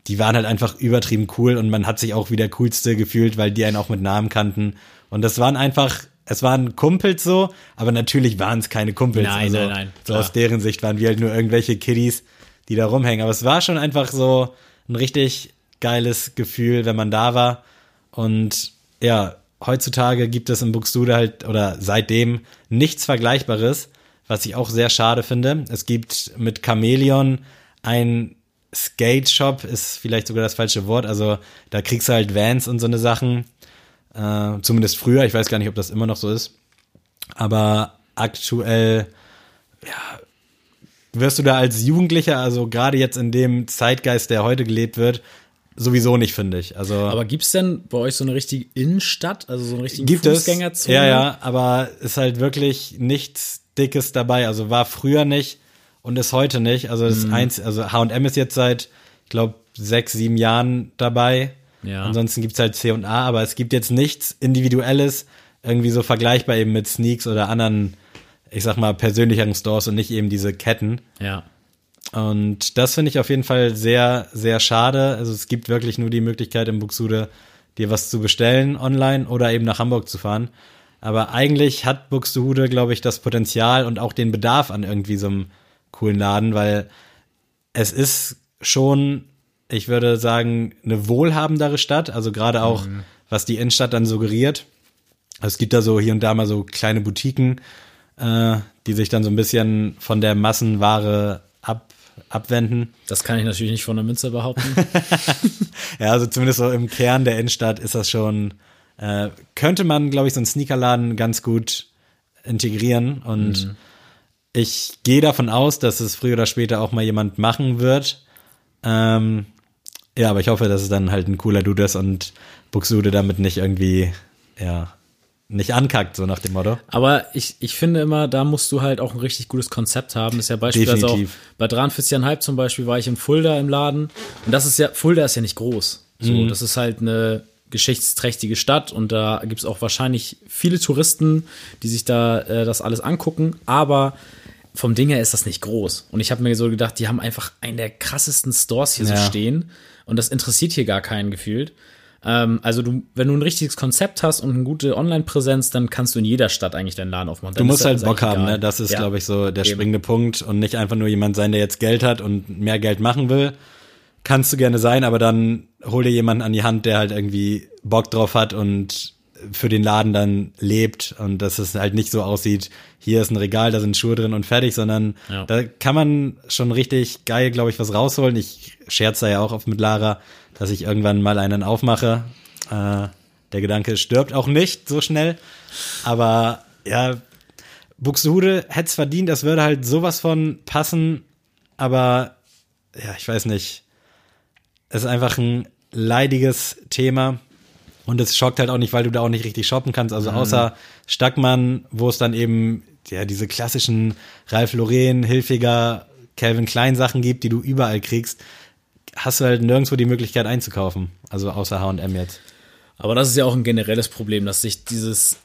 die waren halt einfach übertrieben cool und man hat sich auch wie der coolste gefühlt, weil die einen auch mit Namen kannten. Und das waren einfach, es waren Kumpels so, aber natürlich waren es keine Kumpels. Nein, also, nein, nein, So aus deren Sicht waren wir halt nur irgendwelche Kiddies, die da rumhängen. Aber es war schon einfach so ein richtig geiles Gefühl, wenn man da war. Und ja, heutzutage gibt es in Buxtehude halt, oder seitdem, nichts Vergleichbares, was ich auch sehr schade finde. Es gibt mit Chameleon ein Skate Shop, ist vielleicht sogar das falsche Wort. Also da kriegst du halt Vans und so eine Sachen. Äh, zumindest früher, ich weiß gar nicht, ob das immer noch so ist. Aber aktuell, ja, wirst du da als Jugendlicher, also gerade jetzt in dem Zeitgeist, der heute gelebt wird, sowieso nicht, finde ich. Also Aber gibt's denn bei euch so eine richtige Innenstadt, also so eine richtige gibt es. Fußgängerzone? Ja, ja, aber ist halt wirklich nichts Dickes dabei. Also war früher nicht und ist heute nicht. Also das Mhm. eins, also H&M ist jetzt seit, ich glaube, sechs, sieben Jahren dabei. Ja. Ansonsten gibt's halt C und A, aber es gibt jetzt nichts Individuelles, irgendwie so vergleichbar eben mit Sneaks oder anderen, ich sag mal, persönlicheren Stores und nicht eben diese Ketten. Ja. Und das finde ich auf jeden Fall sehr, sehr schade. Also es gibt wirklich nur die Möglichkeit in Buxtehude, dir was zu bestellen online oder eben nach Hamburg zu fahren. Aber eigentlich hat Buxtehude, glaube ich, das Potenzial und auch den Bedarf an irgendwie so einem coolen Laden, weil es ist schon, ich würde sagen, eine wohlhabendere Stadt. Also gerade auch, was die Innenstadt dann suggeriert. Es gibt da so hier und da mal so kleine Boutiquen, äh, die sich dann so ein bisschen von der Massenware ab, abwenden. Das kann ich natürlich nicht von der Münze behaupten. Ja, also zumindest so im Kern der Innenstadt ist das schon, äh, könnte man, glaube ich, so einen Sneakerladen ganz gut integrieren. Und ich gehe davon aus, dass es früher oder später auch mal jemand machen wird. Ähm, ja, aber ich hoffe, dass es dann halt ein cooler Dude ist und Buxude damit nicht irgendwie, ja, nicht ankackt, so nach dem Motto. Aber ich, ich finde immer, da musst du halt auch ein richtig gutes Konzept haben. Das ist ja beispielsweise Definitiv. auch bei 43,5 zum Beispiel war ich in Fulda im Laden. Und das ist ja, Fulda ist ja nicht groß. So, Mhm. das ist halt eine geschichtsträchtige Stadt und da gibt's auch wahrscheinlich viele Touristen, die sich da äh, das alles angucken. Aber vom Ding her ist das nicht groß. Und ich habe mir so gedacht, die haben einfach einen der krassesten Stores hier so Ja. stehen. Und das interessiert hier gar keinen gefühlt. Ähm, also du, wenn du ein richtiges Konzept hast und eine gute Online-Präsenz, dann kannst du in jeder Stadt eigentlich deinen Laden aufmachen. Du Dann musst ist halt Bock haben, egal. ne? Das ist, Ja. glaube ich, so der Eben. springende Punkt und nicht einfach nur jemand sein, der jetzt Geld hat und mehr Geld machen will. Kannst du gerne sein, aber dann hol dir jemanden an die Hand, der halt irgendwie Bock drauf hat und für den Laden dann lebt und dass es halt nicht so aussieht, hier ist ein Regal, da sind Schuhe drin und fertig, sondern Ja. da kann man schon richtig geil, glaube ich, was rausholen. Ich scherze ja auch oft mit Lara, dass ich irgendwann mal einen aufmache. Äh, der Gedanke stirbt auch nicht so schnell, aber ja, Buxtehude hätte es verdient, das würde halt sowas von passen, aber ja, ich weiß nicht. Es ist einfach ein leidiges Thema. Und es schockt halt auch nicht, weil du da auch nicht richtig shoppen kannst. Also außer Stackmann, wo es dann eben ja diese klassischen Ralph Lauren, Hilfiger, Calvin Klein Sachen gibt, die du überall kriegst, hast du halt nirgendwo die Möglichkeit einzukaufen. Also außer H&M jetzt. Aber das ist ja auch ein generelles Problem, dass sich dieses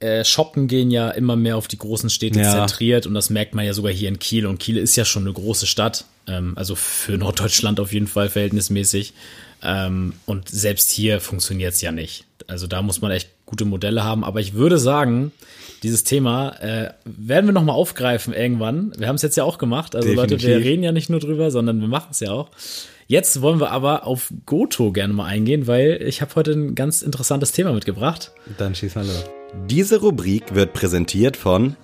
äh, Shoppen gehen ja immer mehr auf die großen Städte Ja. zentriert und das merkt man ja sogar hier in Kiel und Kiel ist ja schon eine große Stadt, ähm, also für Norddeutschland auf jeden Fall verhältnismäßig ähm, und selbst hier funktioniert es ja nicht. Also da muss man echt gute Modelle haben, aber ich würde sagen, dieses Thema äh, werden wir noch mal aufgreifen irgendwann. Wir haben es jetzt ja auch gemacht, also Leute, wir Definitiv. reden ja nicht nur drüber, sondern wir machen es ja auch. Jetzt wollen wir aber auf Goto gerne mal eingehen, weil ich habe heute ein ganz interessantes Thema mitgebracht. Dann schieß mal los. Diese Rubrik wird präsentiert von.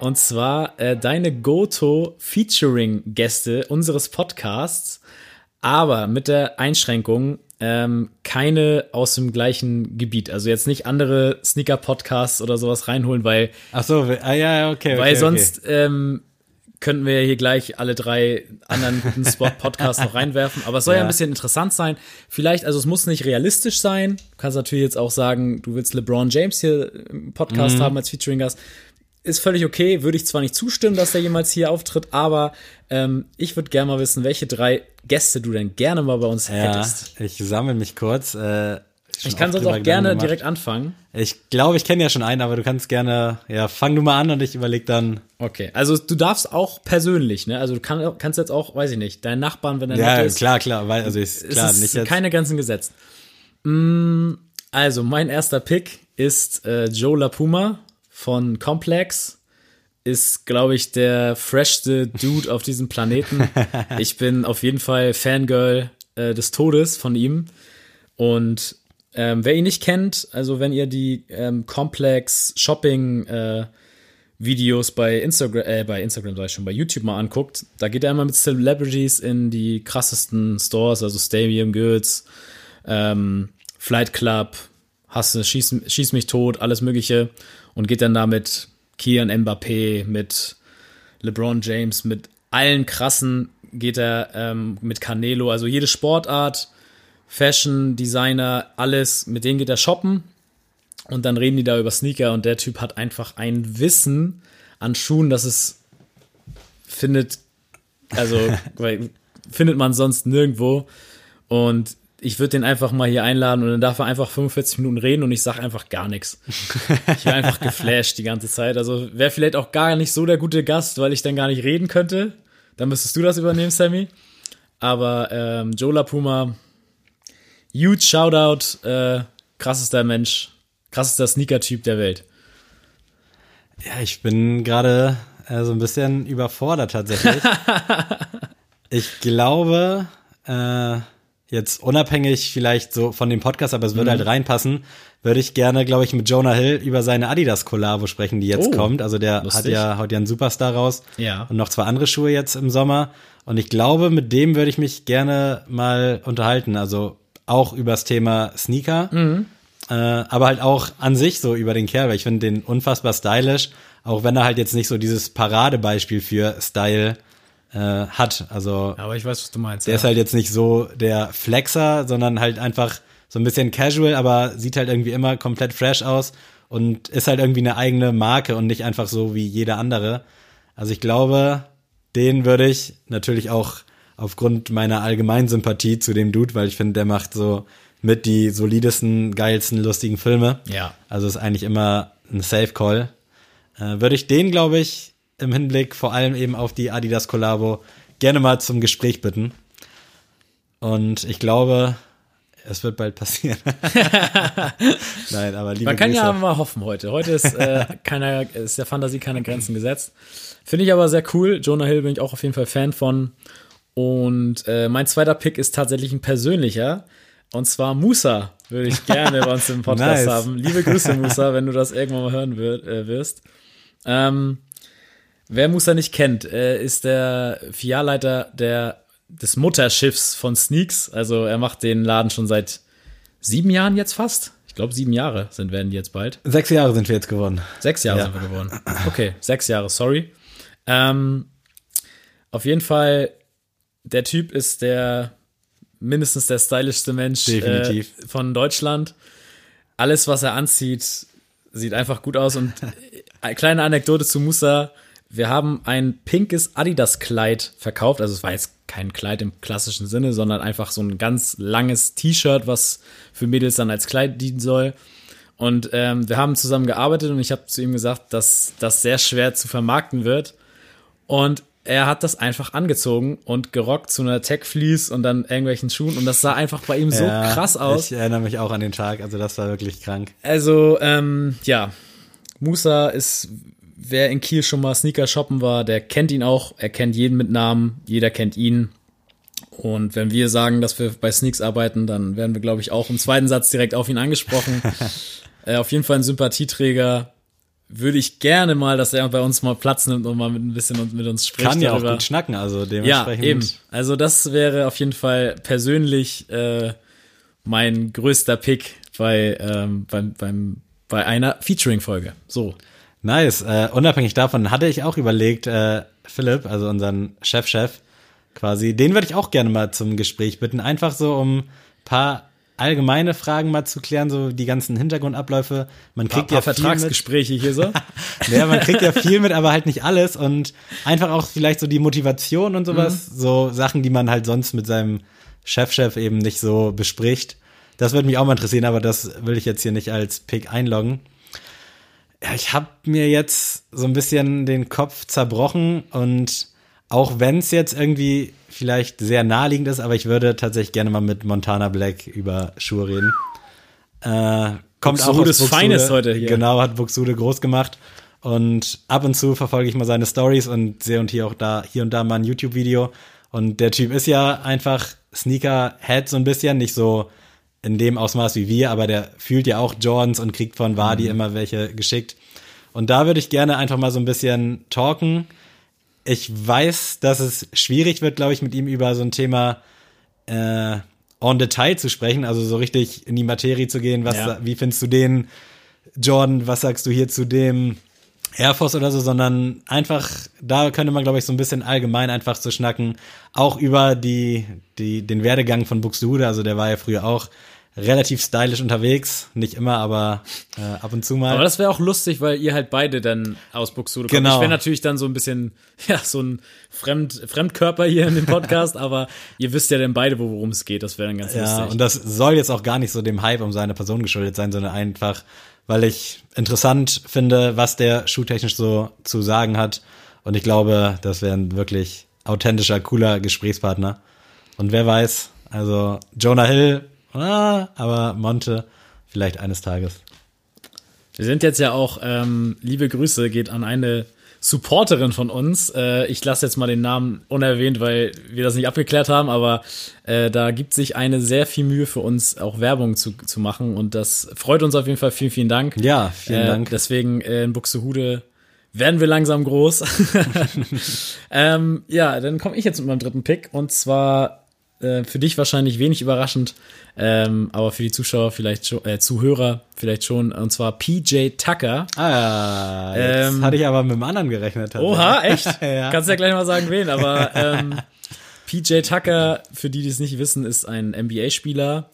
Und zwar äh, deine Goto-Featuring-Gäste unseres Podcasts, aber mit der Einschränkung, ähm, keine aus dem gleichen Gebiet. Also jetzt nicht andere Sneaker-Podcasts oder sowas reinholen, weil, Ach so, ah, ja, okay. weil okay, sonst ähm, könnten wir hier gleich alle drei anderen Spot-Podcasts noch reinwerfen. Aber es soll ja. Ja. ein bisschen interessant sein. Vielleicht, also es muss nicht realistisch sein. Du kannst natürlich jetzt auch sagen, du willst LeBron James hier im Podcast haben als Featuring-Gast. Ist völlig okay, würde ich zwar nicht zustimmen, dass der jemals hier auftritt, aber ähm, ich würde gerne mal wissen, welche drei Gäste du denn gerne mal bei uns Ja, hättest. ich sammle mich kurz. Äh, Ich kann sonst auch gerne Gedanken direkt gemacht. anfangen. Ich glaube, ich kenne ja schon einen, aber du kannst gerne, ja, fang du mal an und ich überleg dann. Okay, also du darfst auch persönlich, ne? Also du kann, kannst jetzt auch, weiß ich nicht, deinen Nachbarn, wenn er Ja, nett ist, klar, klar, weil, also ist es klar, ist nicht jetzt. keine Grenzen gesetzt. Mm, Also, mein erster Pick ist äh, Joe LaPuma von Complex. Ist, glaube ich, der freshste Dude auf diesem Planeten. Ich bin auf jeden Fall Fangirl äh, des Todes von ihm. Und ähm, wer ihn nicht kennt, also wenn ihr die ähm, Complex Shopping äh, Videos bei Instagram, äh, bei Instagram sag ich schon, bei YouTube mal anguckt, da geht er immer mit Celebrities in die krassesten Stores, also Stadium Goods, ähm, Flight Club, Hasse, schieß, schieß mich tot, alles mögliche und geht dann da mit Kian Mbappé, mit LeBron James, mit allen krassen geht er ähm, mit Canelo, also jede Sportart, Fashion, Designer, alles, mit denen geht er shoppen und dann reden die da über Sneaker und der Typ hat einfach ein Wissen an Schuhen, das es findet, also findet man sonst nirgendwo. Und ich würde den einfach mal hier einladen und dann darf er einfach 45 Minuten reden und ich sag einfach gar nichts. Ich wäre einfach geflasht die ganze Zeit. Also wäre vielleicht auch gar nicht so der gute Gast, weil ich dann gar nicht reden könnte. Dann müsstest du das übernehmen, Sammy. Aber ähm, Joe LaPuma, huge Shoutout, äh, krassester Mensch, krassester Sneaker-Typ der Welt. Ja, ich bin gerade äh, so ein bisschen überfordert tatsächlich. ich glaube, äh, jetzt unabhängig vielleicht so von dem Podcast, aber es würde Mhm. halt reinpassen, würde ich gerne, glaube ich, mit Jonah Hill über seine Adidas-Kollabo sprechen, die jetzt Oh, kommt. Also der hat lustig. ja, haut ja einen Superstar raus. Ja. Und noch zwei andere Schuhe jetzt im Sommer. Und ich glaube, mit dem würde ich mich gerne mal unterhalten. Also auch übers Thema Sneaker. Mhm. Äh, aber halt auch an sich so über den Kerl, weil ich finde den unfassbar stylisch, auch wenn er halt jetzt nicht so dieses Paradebeispiel für Style äh, hat. Also Aber ich weiß, was du meinst. der ist halt jetzt nicht so der Flexer, sondern halt einfach so ein bisschen casual, aber sieht halt irgendwie immer komplett fresh aus und ist halt irgendwie eine eigene Marke und nicht einfach so wie jeder andere. Also ich glaube, den würde ich natürlich auch aufgrund meiner allgemeinen Sympathie zu dem Dude, weil ich finde, der macht so mit die solidesten, geilsten, lustigen Filme. Ja. Also ist eigentlich immer ein Safe Call. Äh, würde ich den, glaube ich, im Hinblick vor allem eben auf die Adidas Kollabo gerne mal zum Gespräch bitten. Und ich glaube, es wird bald passieren. Nein, aber liebe Man kann Grüße. ja mal hoffen heute. Heute ist, äh, keiner, ist der Fantasie keine Grenzen gesetzt. Finde ich aber sehr cool. Jonah Hill bin ich auch auf jeden Fall Fan von. Und äh, mein zweiter Pick ist tatsächlich ein persönlicher. Und zwar Musa würde ich gerne bei uns im Podcast Nice. haben. Liebe Grüße, Musa, wenn du das irgendwann mal hören äh, wirst. Ähm, wer Musa nicht kennt, äh, ist der Filialleiter der, des Mutterschiffs von Sneaks. Also er macht den Laden schon seit sieben Jahren jetzt fast. Ich glaube, sieben Jahre sind, werden die jetzt bald. Sechs Jahre sind wir jetzt geworden. Sechs Jahre Ja. sind wir geworden. Okay, sechs Jahre, sorry. Ähm, auf jeden Fall, der Typ ist der mindestens der stylischste Mensch Definitiv. Äh, von Deutschland. Alles, was er anzieht, sieht einfach gut aus. Und eine kleine Anekdote zu Musa. Wir haben ein pinkes Adidas-Kleid verkauft. Also es war jetzt kein Kleid im klassischen Sinne, sondern einfach so ein ganz langes T-Shirt, was für Mädels dann als Kleid dienen soll. Und ähm, wir haben zusammen gearbeitet und ich habe zu ihm gesagt, dass das sehr schwer zu vermarkten wird. Und er hat das einfach angezogen und gerockt zu einer Tech Fleece und dann irgendwelchen Schuhen und das sah einfach bei ihm so Ja, krass aus. Ich erinnere mich auch an den Tag, also das war wirklich krank. Also, ähm, ja, Musa ist, wer in Kiel schon mal Sneaker shoppen war, der kennt ihn auch. Er kennt jeden mit Namen, jeder kennt ihn. Und wenn wir sagen, dass wir bei Sneaks arbeiten, dann werden wir, glaube ich, auch im zweiten Satz direkt auf ihn angesprochen. äh, auf jeden Fall ein Sympathieträger. Würde ich gerne mal, dass er bei uns mal Platz nimmt und mal mit ein bisschen mit uns spricht. Kann ja auch darüber. gut schnacken, also Ja, dementsprechend. eben. Also das wäre auf jeden Fall persönlich äh, mein größter Pick bei, ähm, beim, beim, bei einer Featuring-Folge. So. Nice. Äh, unabhängig davon hatte ich auch überlegt, äh, Philipp, also unseren Chef-Chef, quasi, den würde ich auch gerne mal zum Gespräch bitten. Einfach so, um paar allgemeine Fragen mal zu klären, so die ganzen Hintergrundabläufe. Man Paar, kriegt paar ja viel mit. Vertragsgespräche hier so. Ja, man kriegt ja viel mit, aber halt nicht alles und einfach auch vielleicht so die Motivation und sowas, so Sachen, die man halt sonst mit seinem Chefchef eben nicht so bespricht. Das würde mich auch mal interessieren, aber das will ich jetzt hier nicht als Pick einloggen. Ja, ich habe mir jetzt so ein bisschen den Kopf zerbrochen und auch wenn es jetzt irgendwie vielleicht sehr naheliegend ist, aber ich würde tatsächlich gerne mal mit Montana Black über Schuhe reden. Äh, kommt auch aus Buxtehudes Feines heute hier. Genau, hat Buxude groß gemacht. Und ab und zu verfolge ich mal seine Stories und sehe und hier auch da, hier und da mal ein YouTube-Video. Und der Typ ist ja einfach Sneaker-Head so ein bisschen, nicht so in dem Ausmaß wie wir, aber der fühlt ja auch Jordans und kriegt von Wadi Mhm. immer welche geschickt. Und da würde ich gerne einfach mal so ein bisschen talken. Ich weiß, dass es schwierig wird, glaube ich, mit ihm über so ein Thema äh, en Detail zu sprechen, also so richtig in die Materie zu gehen. Was, Ja. wie findest du den Jordan? Was sagst du hier zu dem Air Force oder so? Sondern einfach, da könnte man, glaube ich, so ein bisschen allgemein einfach zu schnacken, auch über die, die, den Werdegang von Buxtehude. Also der war ja früher auch relativ stylisch unterwegs, nicht immer, aber äh, ab und zu mal. Aber das wäre auch lustig, weil ihr halt beide dann aus Buxtehude kommt. Genau. Ich wäre natürlich dann so ein bisschen, ja, so ein Fremd, Fremdkörper hier in dem Podcast, aber ihr wisst ja dann beide, worum es geht. Das wäre dann ganz Ja, lustig. und das soll jetzt auch gar nicht so dem Hype um seine Person geschuldet sein, sondern einfach, weil ich interessant finde, was der schuhtechnisch so zu sagen hat. Und ich glaube, das wäre ein wirklich authentischer, cooler Gesprächspartner. Und wer weiß, also Jonah Hill, ah, aber Monte vielleicht eines Tages. Wir sind jetzt ja auch, ähm, liebe Grüße geht an eine Supporterin von uns. Äh, ich lasse jetzt mal den Namen unerwähnt, weil wir das nicht abgeklärt haben, aber äh, da gibt sich eine sehr viel Mühe für uns, auch Werbung zu, zu machen und das freut uns auf jeden Fall. Vielen, vielen Dank. Ja, vielen äh, Dank. Deswegen äh, in Buxtehude werden wir langsam groß. ähm, ja, dann komme ich jetzt mit meinem dritten Pick und zwar äh, für dich wahrscheinlich wenig überraschend, ähm, aber für die Zuschauer vielleicht schon, äh, Zuhörer vielleicht schon, und zwar PJ Tucker. Ah, jetzt Ähm, hatte ich aber mit dem anderen gerechnet. Oha, echt? Ja. Kannst ja gleich mal sagen, wen, aber ähm, PJ Tucker, für die, die es nicht wissen, ist ein NBA-Spieler,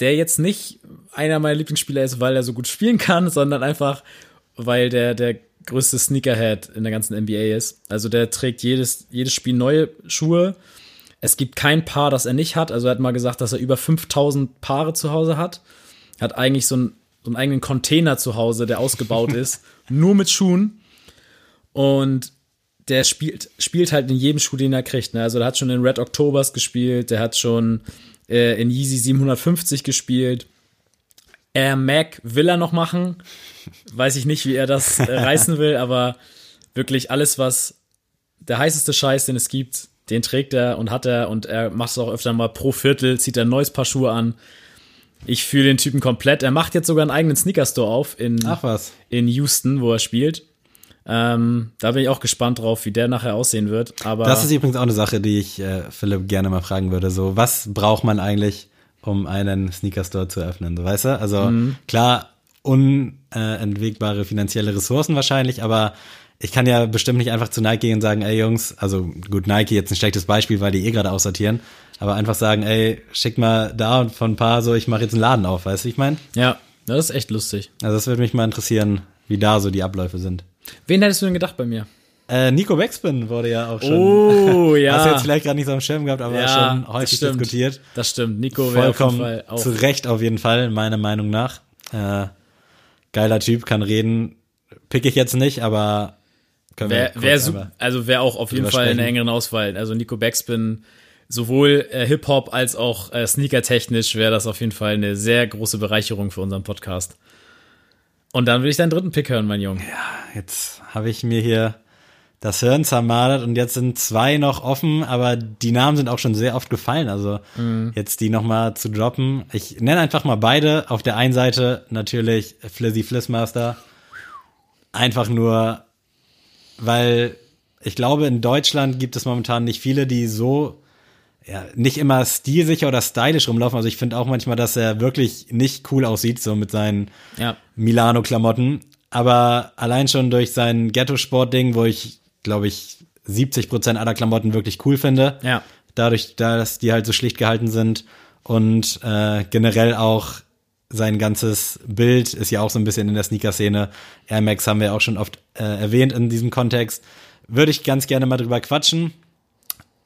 der jetzt nicht einer meiner Lieblingsspieler ist, weil er so gut spielen kann, sondern einfach, weil der der größte Sneakerhead in der ganzen NBA ist. Also der trägt jedes, jedes Spiel neue Schuhe. Es gibt kein Paar, das er nicht hat. Also er hat mal gesagt, dass er über 5000 Paare zu Hause hat. Hat eigentlich so einen, so einen eigenen Container zu Hause, der ausgebaut ist, nur mit Schuhen. Und der spielt, spielt halt in jedem Schuh, den er kriegt. Ne? Also der hat schon in Red Octobers gespielt, der hat schon äh, in Yeezy 750 gespielt. Air Mac will er noch machen. Weiß ich nicht, wie er das äh, reißen will, aber wirklich alles, was der heißeste Scheiß, den es gibt, den trägt er und hat er und er macht es auch öfter mal pro Viertel, zieht er ein neues Paar Schuhe an. Ich fühle den Typen komplett. Er macht jetzt sogar einen eigenen Sneaker-Store auf in, in Houston, wo er spielt. Ähm, da bin ich auch gespannt drauf, wie der nachher aussehen wird. Aber Das ist übrigens auch eine Sache, die ich äh, Philipp gerne mal fragen würde. So, was braucht man eigentlich, um einen Sneaker-Store zu öffnen, so weißt du? Also Mhm. klar, unentwegbare finanzielle Ressourcen wahrscheinlich, aber ich kann ja bestimmt nicht einfach zu Nike gehen und sagen, ey Jungs, also gut, Nike jetzt ein schlechtes Beispiel, weil die eh gerade aussortieren, aber einfach sagen, ey, schick mal da und von ein paar so, ich mache jetzt einen Laden auf, weißt du, ich meine? Ja, das ist echt lustig. Also das würde mich mal interessieren, wie da so die Abläufe sind. Wen hättest du denn gedacht bei mir? Äh, Nico Backspin wurde ja auch schon, Oh, ja. hast du jetzt vielleicht gerade nicht so am Schirm gehabt, aber schon häufig das diskutiert. Das stimmt. Nico wäre auf jeden Vollkommen Fall auch. zu Recht auf jeden Fall, meiner Meinung nach. Äh, geiler Typ, kann reden. Pick ich jetzt nicht, aber wär einmal- super, also wäre auch auf jeden Fall in der engeren Auswahl. Also Nico Backspin, sowohl äh, Hip-Hop als auch äh, Sneaker-technisch wäre das auf jeden Fall eine sehr große Bereicherung für unseren Podcast. Und dann will ich deinen dritten Pick hören, mein Junge. Jetzt habe ich mir hier das Hirn zermartert und jetzt sind zwei noch offen, aber die Namen sind auch schon sehr oft gefallen. Also Mhm. jetzt die nochmal zu droppen. Ich nenne einfach mal beide. Auf der einen Seite natürlich Flizzy Flissmaster. Einfach nur, weil ich glaube, in Deutschland gibt es momentan nicht viele, die so ja, nicht immer stilsicher oder stylisch rumlaufen. Also ich finde auch manchmal, dass er wirklich nicht cool aussieht, so mit seinen Ja. Milano-Klamotten. Aber allein schon durch sein Ghetto-Sport-Ding, wo ich, glaube ich, 70 Prozent aller Klamotten wirklich cool finde. Ja. Dadurch, dass die halt so schlicht gehalten sind und äh, generell auch sein ganzes Bild ist ja auch so ein bisschen in der Sneaker-Szene. Air Max haben wir auch schon oft äh, erwähnt in diesem Kontext. Würde ich ganz gerne mal drüber quatschen.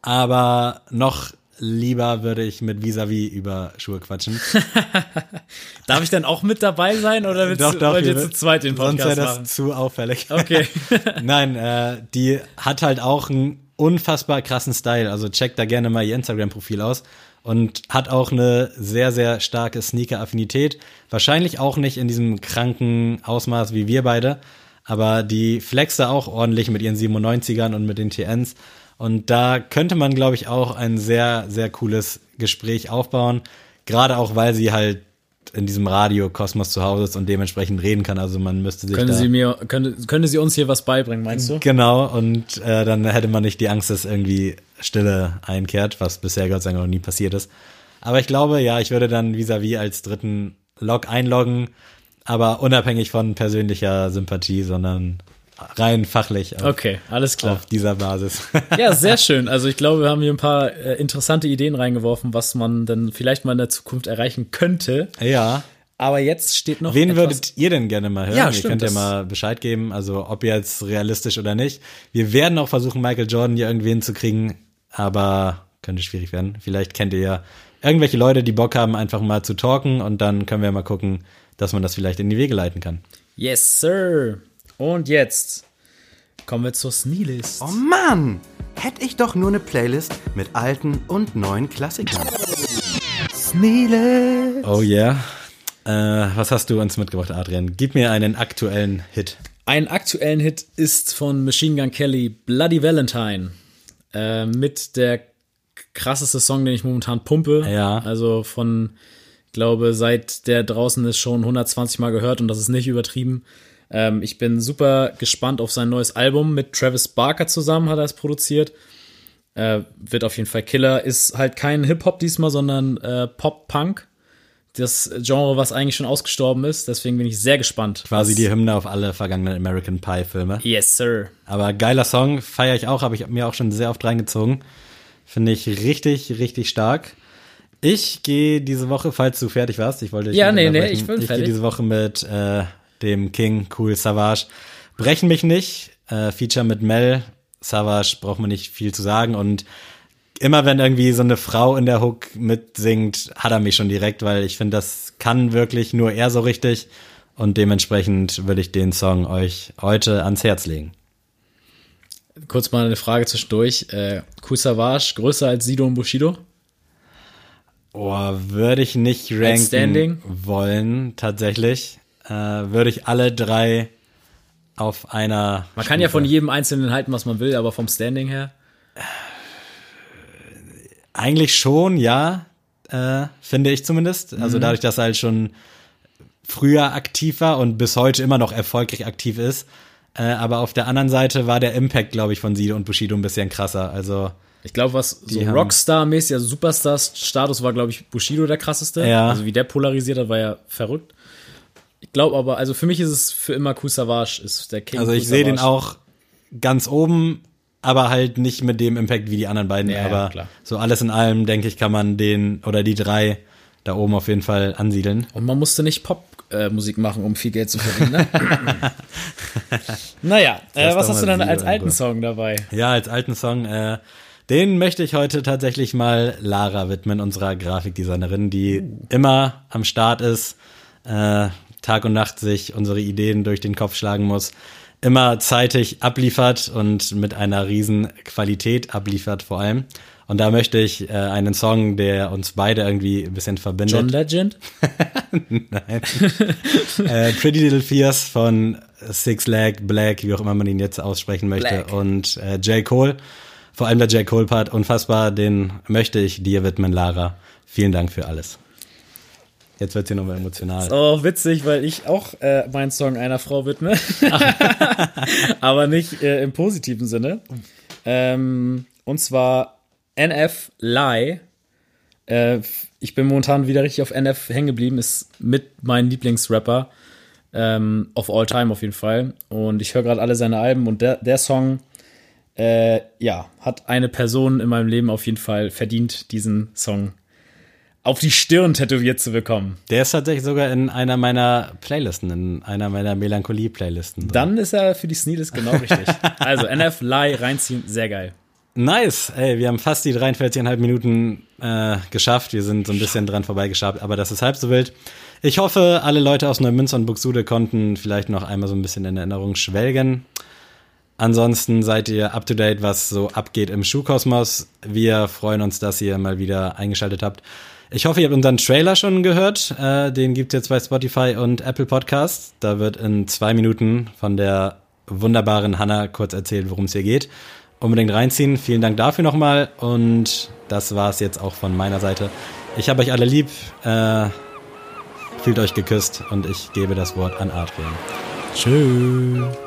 Aber noch lieber würde ich mit Visavi über Schuhe quatschen. Darf ich dann auch mit dabei sein oder willst du, wollt ihr zu zweit den Sonst wäre Podcast das machen? zu auffällig. Okay. Nein, äh, die hat halt auch einen unfassbar krassen Style. Also checkt da gerne mal ihr Instagram-Profil aus. Und hat auch eine sehr, sehr starke Sneaker-Affinität. Wahrscheinlich auch nicht in diesem kranken Ausmaß wie wir beide. Aber die flext da auch ordentlich mit ihren 97ern und mit den TNs. Und da könnte man, glaube ich, auch ein sehr, sehr cooles Gespräch aufbauen. Gerade auch, weil sie halt in diesem Radio-Kosmos zu Hause ist und dementsprechend reden kann. Also man müsste sich Könnte sie mir, könnte, könnte sie uns hier was beibringen, meinst du? Genau, und äh, dann hätte man nicht die Angst, dass irgendwie Stille einkehrt, was bisher Gott sei Dank noch nie passiert ist. Aber ich glaube, ja, ich würde dann vis-à-vis als dritten Log einloggen, aber unabhängig von persönlicher Sympathie, sondern rein fachlich auf, Okay, alles klar. auf dieser Basis. Ja, sehr schön. Also ich glaube, wir haben hier ein paar äh, interessante Ideen reingeworfen, was man dann vielleicht mal in der Zukunft erreichen könnte. ja. Aber jetzt steht noch Wen würdet ihr denn gerne mal hören? Ja, ihr stimmt, könnt ja mal Bescheid geben, also ob jetzt realistisch oder nicht. Wir werden auch versuchen, Michael Jordan hier irgendwen zu kriegen, aber könnte schwierig werden. Vielleicht kennt ihr ja irgendwelche Leute, die Bock haben, einfach mal zu talken und dann können wir mal gucken, dass man das vielleicht in die Wege leiten kann. Yes, Sir. Und jetzt kommen wir zur Sneelist. Oh Mann! Hätte ich doch nur eine Playlist mit alten und neuen Klassikern. Sneele! Oh yeah. Äh, was hast du uns mitgebracht, Adrian? Gib mir einen aktuellen Hit. Einen aktuellen Hit ist von Machine Gun Kelly Bloody Valentine. Äh, mit der krasseste Song, den ich momentan pumpe. Ja. Also von, ich glaube, seit der draußen ist schon 120 Mal gehört und das ist nicht übertrieben. Ähm, ich bin super gespannt auf sein neues Album. Mit Travis Barker zusammen hat er es produziert. Äh, wird auf jeden Fall Killer. Ist halt kein Hip-Hop diesmal, sondern äh, Pop-Punk. Das Genre, was eigentlich schon ausgestorben ist. Deswegen bin ich sehr gespannt. Quasi die Hymne auf alle vergangenen American Pie Filme. Yes, Sir. Aber geiler Song, feiere ich auch, habe ich mir auch schon sehr oft reingezogen. Finde ich richtig, richtig stark. Ich gehe diese Woche, falls du fertig warst, ich wollte dich Ja, nicht nee, nee, ich bin Ich gehe fertig. diese Woche mit äh, dem King Cool Savage. Brechen mich nicht. Äh, Feature mit Mel. Savage braucht man nicht viel zu sagen. Und immer wenn irgendwie so eine Frau in der Hook mitsingt, hat er mich schon direkt, weil ich finde, das kann wirklich nur er so richtig. Und dementsprechend würde ich den Song euch heute ans Herz legen. Kurz mal eine Frage zwischendurch. Äh, Cool Savage größer als Sido und Bushido? Oh, würde ich nicht ranken wollen, tatsächlich. Äh, würde ich alle drei auf einer. Man kann ja von jedem Einzelnen halten, was man will, aber vom Standing her. Eigentlich schon, ja, äh, finde ich zumindest. Also dadurch, dass er halt schon früher aktiv war und bis heute immer noch erfolgreich aktiv ist. Äh, aber auf der anderen Seite war der Impact, glaube ich, von Sido und Bushido ein bisschen krasser. Also Ich glaube, was so Rockstar-mäßig, also Superstar-Status war, glaube ich, Bushido der krasseste. Ja. Also wie der polarisiert hat, war ja verrückt. Ich glaube aber, also für mich ist es für immer Kool Savage, ist der King. Also ich sehe den auch ganz oben, aber halt nicht mit dem Impact wie die anderen beiden. Ja, ja, aber klar. so alles in allem, denke ich, kann man den oder die drei da oben auf jeden Fall ansiedeln. Und man musste nicht Pop-Musik machen, um viel Geld zu verdienen, ne? naja, äh, was hast du denn als alten. Song dabei? Ja, als alten Song, äh, den möchte ich heute tatsächlich mal Lara widmen, unserer Grafikdesignerin, die immer am Start ist, äh, Tag und Nacht sich unsere Ideen durch den Kopf schlagen muss, immer zeitig abliefert und mit einer riesen Qualität abliefert vor allem. Und da möchte ich äh, einen Song, der uns beide irgendwie ein bisschen verbindet. John Legend? Nein. äh, Pretty Little Fears von Six Leg, Black, wie auch immer man ihn jetzt aussprechen möchte. Black. Und äh, J. Cole. Vor allem der J. Cole-Part, unfassbar, den möchte ich dir widmen, Lara. Vielen Dank für alles. Jetzt wird's hier nochmal emotional. Oh, witzig, weil ich auch äh, meinen Song einer Frau widme. Aber nicht äh, im positiven Sinne. Ähm, und zwar NF Lie. Äh, ich bin momentan wieder richtig auf NF hängen geblieben. Ist mit mein Lieblingsrapper. Ähm, of all time auf jeden Fall. Und ich höre gerade alle seine Alben und der, der Song, äh, ja, hat eine Person in meinem Leben auf jeden Fall verdient, diesen Song auf die Stirn tätowiert zu bekommen. Der ist tatsächlich sogar in einer meiner Playlisten, in einer meiner Melancholie-Playlisten. Dann ist er für die Sneelist genau richtig. Also NF Lie reinziehen, sehr geil. Nice. Ey, wir haben fast die 43,5 Minuten äh, geschafft. Wir sind so ein bisschen dran vorbeigeschabt, aber das ist halb so wild. Ich hoffe, alle Leute aus Neumünster und Buxtehude konnten vielleicht noch einmal so ein bisschen in Erinnerung schwelgen. Ansonsten seid ihr up to date, was so abgeht im Schuhkosmos. Wir freuen uns, dass ihr mal wieder eingeschaltet habt. Ich hoffe, ihr habt unseren Trailer schon gehört. Äh, den gibt's jetzt bei Spotify und Apple Podcasts. Da wird in zwei Minuten von der wunderbaren Hannah kurz erzählt, worum es hier geht. Unbedingt reinziehen. Vielen Dank dafür nochmal. Und das war's jetzt auch von meiner Seite. Ich habe euch alle lieb. Äh, fühlt euch geküsst und ich gebe das Wort an Adrian. Tschüss.